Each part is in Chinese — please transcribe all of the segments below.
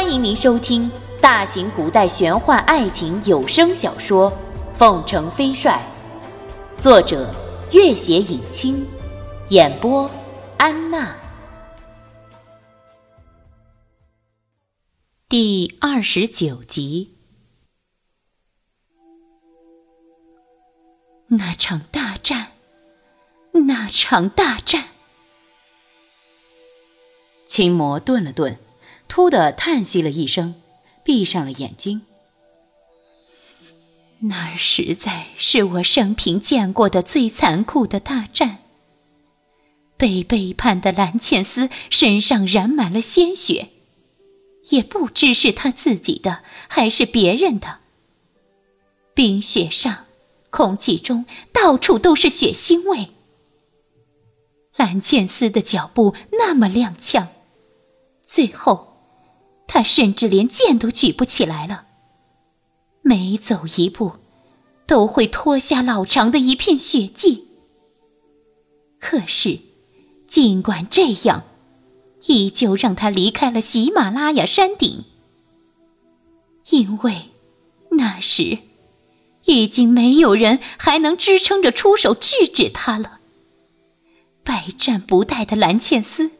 欢迎您收听大型古代玄幻爱情有声小说《凤城飞帅》，作者：月写影清，演播：安娜。第二十九集，那场大战，那场大战。青魔顿了顿，突的叹息了一声，闭上了眼睛。那实在是我生平见过的最残酷的大战。被背叛的蓝茜丝身上染满了鲜血。也不知是他自己的还是别人的。冰雪上，空气中到处都是血腥味。蓝茜丝的脚步那么踉跄，最后，他甚至连剑都举不起来了。每走一步，都会脱下老长的一片血迹。可是，尽管这样。依旧让他离开了喜马拉雅山顶，因为那时已经没有人还能支撑着出手制止他了。百战不殆的蓝茜丝，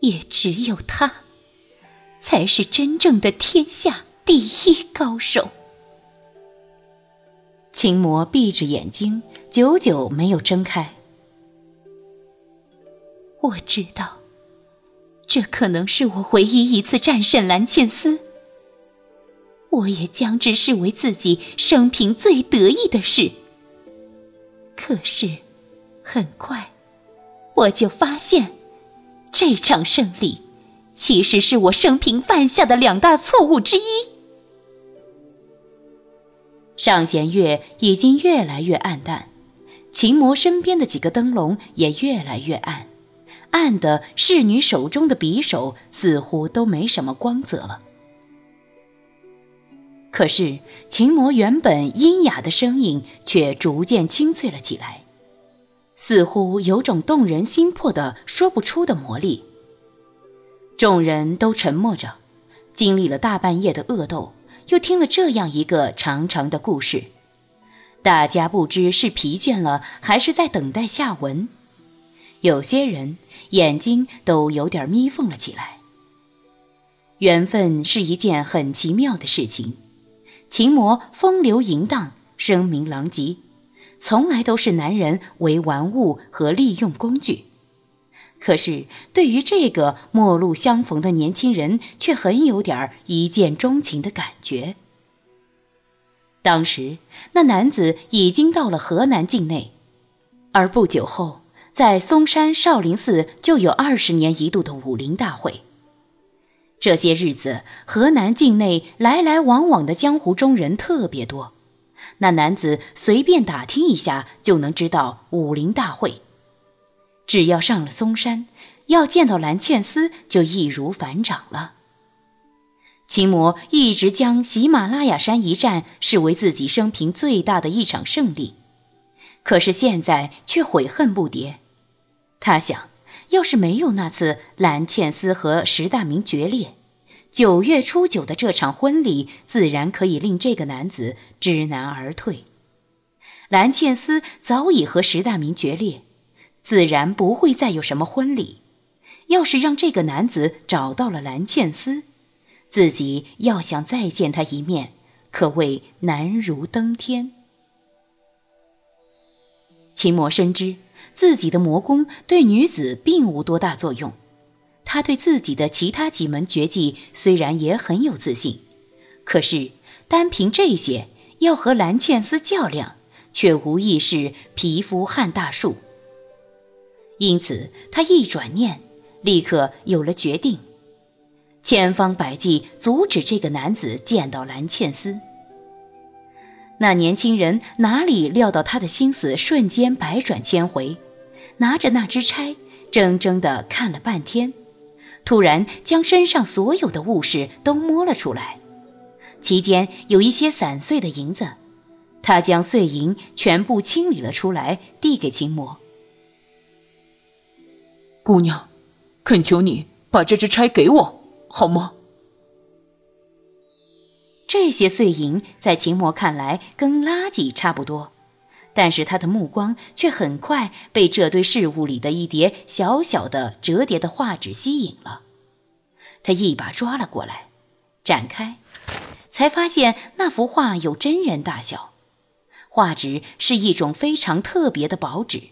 也只有他，才是真正的天下第一高手。秦魔闭着眼睛，久久没有睁开。我知道。这可能是我唯一一次战胜蓝茜丝，我也将之视为自己生平最得意的事。可是，很快，我就发现，这场胜利其实是我生平犯下的两大错误之一。上弦月已经越来越暗淡，秦魔身边的几个灯笼也越来越暗。暗的侍女手中的匕首似乎都没什么光泽了。可是秦魔原本阴哑的声音却逐渐清脆了起来，似乎有种动人心魄的说不出的魔力。众人都沉默着，经历了大半夜的恶斗，又听了这样一个长长的故事，大家不知是疲倦了，还是在等待下文。有些人眼睛都有点眯缝了起来。缘分是一件很奇妙的事情，情魔风流淫荡，声名狼藉，从来都是男人为玩物和利用工具。可是对于这个陌路相逢的年轻人，却很有点一见钟情的感觉。当时那男子已经到了河南境内，而不久后。在嵩山少林寺就有二十年一度的武林大会。这些日子，河南境内来来往往的江湖中人特别多。那男子随便打听一下就能知道武林大会。只要上了嵩山，要见到蓝茜丝就易如反掌了。秦魔一直将喜马拉雅山一战视为自己生平最大的一场胜利，可是现在却悔恨不迭。他想，要是没有那次蓝茜丝和石大明决裂，九月初九的这场婚礼自然可以令这个男子知难而退。蓝茜丝早已和石大明决裂，自然不会再有什么婚礼。要是让这个男子找到了蓝茜丝，自己要想再见他一面，可谓难如登天。秦魔深知。自己的魔功对女子并无多大作用，他对自己的其他几门绝技虽然也很有自信，可是单凭这些要和蓝茜丝较量，却无疑是皮肤撼大树。因此，他一转念，立刻有了决定，千方百计阻止这个男子见到蓝茜丝。那年轻人哪里料到他的心思瞬间百转千回？拿着那支钗，怔怔地看了半天，突然将身上所有的物事都摸了出来，其间有一些散碎的银子，他将碎银全部清理了出来，递给秦魔。姑娘，恳求你把这支钗给我，好吗？这些碎银在秦墨看来跟垃圾差不多，但是他的目光却很快被这堆事物里的一叠小小的折叠的画纸吸引了。他一把抓了过来，展开，才发现那幅画有真人大小。画纸是一种非常特别的薄纸，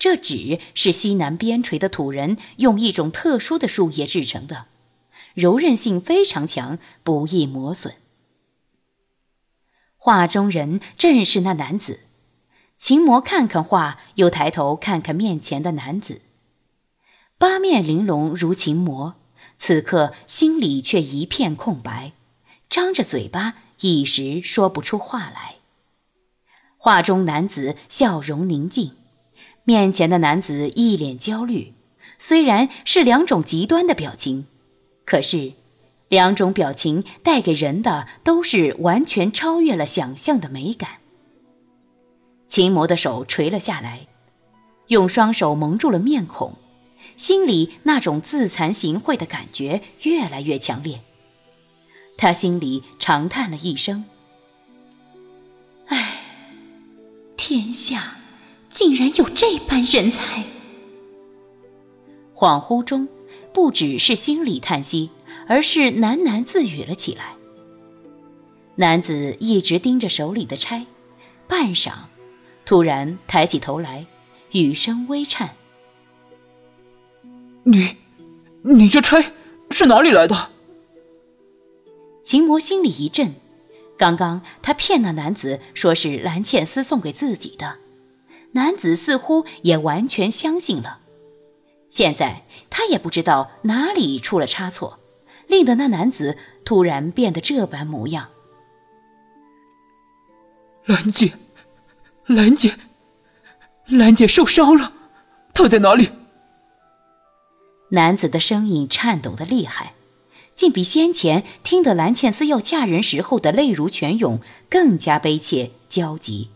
这纸是西南边陲的土人用一种特殊的树叶制成的，柔韧性非常强，不易磨损。画中人正是那男子，秦魔看看画，又抬头看看面前的男子，八面玲珑如秦魔，此刻心里却一片空白，张着嘴巴一时说不出话来。画中男子笑容宁静，面前的男子一脸焦虑，虽然是两种极端的表情，可是。两种表情带给人的都是完全超越了想象的美感。秦魔的手垂了下来，用双手蒙住了面孔，心里那种自惭形秽的感觉越来越强烈。他心里长叹了一声：“唉，天下竟然有这般人才。”恍惚中，不只是心里叹息。而是喃喃自语了起来。男子一直盯着手里的钗，半晌，突然抬起头来，语声微颤：“你，你这钗是哪里来的？”秦魔心里一震，刚刚他骗那男子说是蓝倩丝送给自己的，男子似乎也完全相信了。现在他也不知道哪里出了差错。令得那男子突然变得这般模样。兰姐，兰姐，兰姐受伤了，她在哪里？男子的声音颤抖的厉害，竟比先前听得蓝倩丝要嫁人时候的泪如泉涌更加悲切焦急。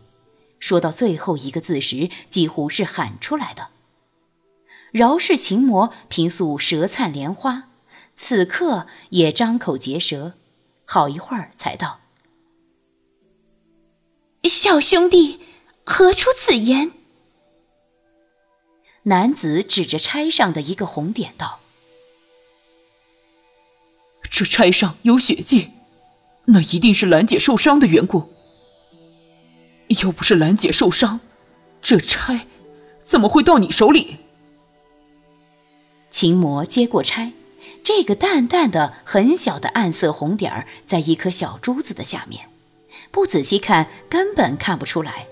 说到最后一个字时，几乎是喊出来的。饶氏琴魔平素舌灿莲花。此刻也张口结舌，好一会儿才道：“小兄弟，何出此言？”男子指着钗上的一个红点道：“这钗上有血迹，那一定是兰姐受伤的缘故。要不是兰姐受伤，这钗怎么会到你手里？”秦魔接过钗。这个淡淡的、很小的暗色红点儿，在一颗小珠子的下面，不仔细看根本看不出来。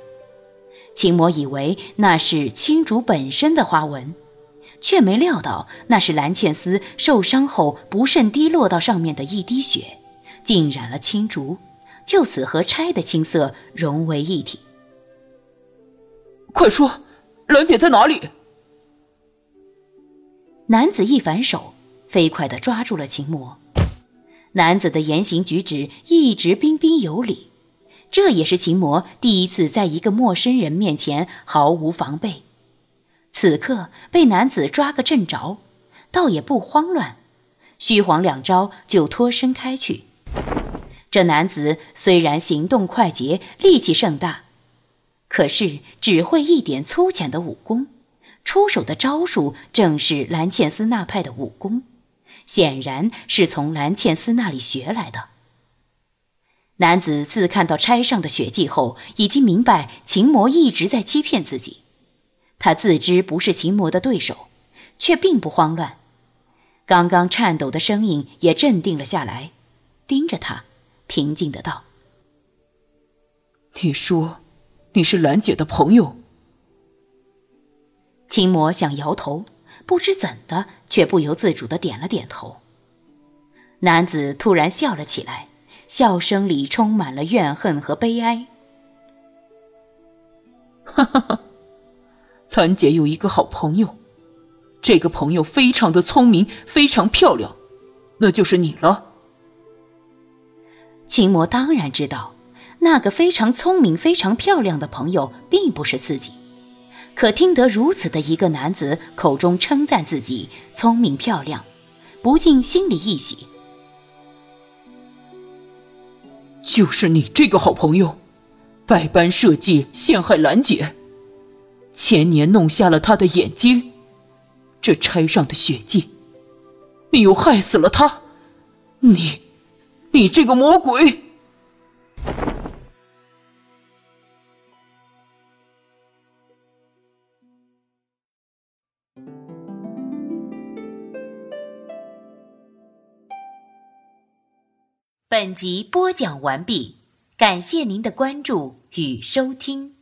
秦魔以为那是青竹本身的花纹，却没料到那是蓝茜丝受伤后不慎滴落到上面的一滴血，浸染了青竹，就此和钗的青涩融为一体。快说，兰姐在哪里？男子一反手。飞快地抓住了秦魔，男子的言行举止一直彬彬有礼，这也是秦魔第一次在一个陌生人面前毫无防备。此刻被男子抓个正着，倒也不慌乱，虚晃两招就脱身开去。这男子虽然行动快捷，力气甚大，可是只会一点粗浅的武功，出手的招数正是蓝茜丝那派的武功。显然是从蓝茜丝那里学来的。男子自看到钗上的血迹后，已经明白秦魔一直在欺骗自己。他自知不是秦魔的对手，却并不慌乱。刚刚颤抖的声音也镇定了下来，盯着他，平静的道：“你说，你是兰姐的朋友？”秦魔想摇头。不知怎的，却不由自主的点了点头。男子突然笑了起来，笑声里充满了怨恨和悲哀。哈哈哈，兰姐有一个好朋友，这个朋友非常的聪明，非常漂亮，那就是你了。秦魔当然知道，那个非常聪明、非常漂亮的朋友并不是自己。可听得如此的一个男子口中称赞自己聪明漂亮，不禁心里一喜。就是你这个好朋友，百般设计陷害兰姐，前年弄瞎了她的眼睛，这钗上的血迹，你又害死了她，你，你这个魔鬼！本集播讲完毕，感谢您的关注与收听。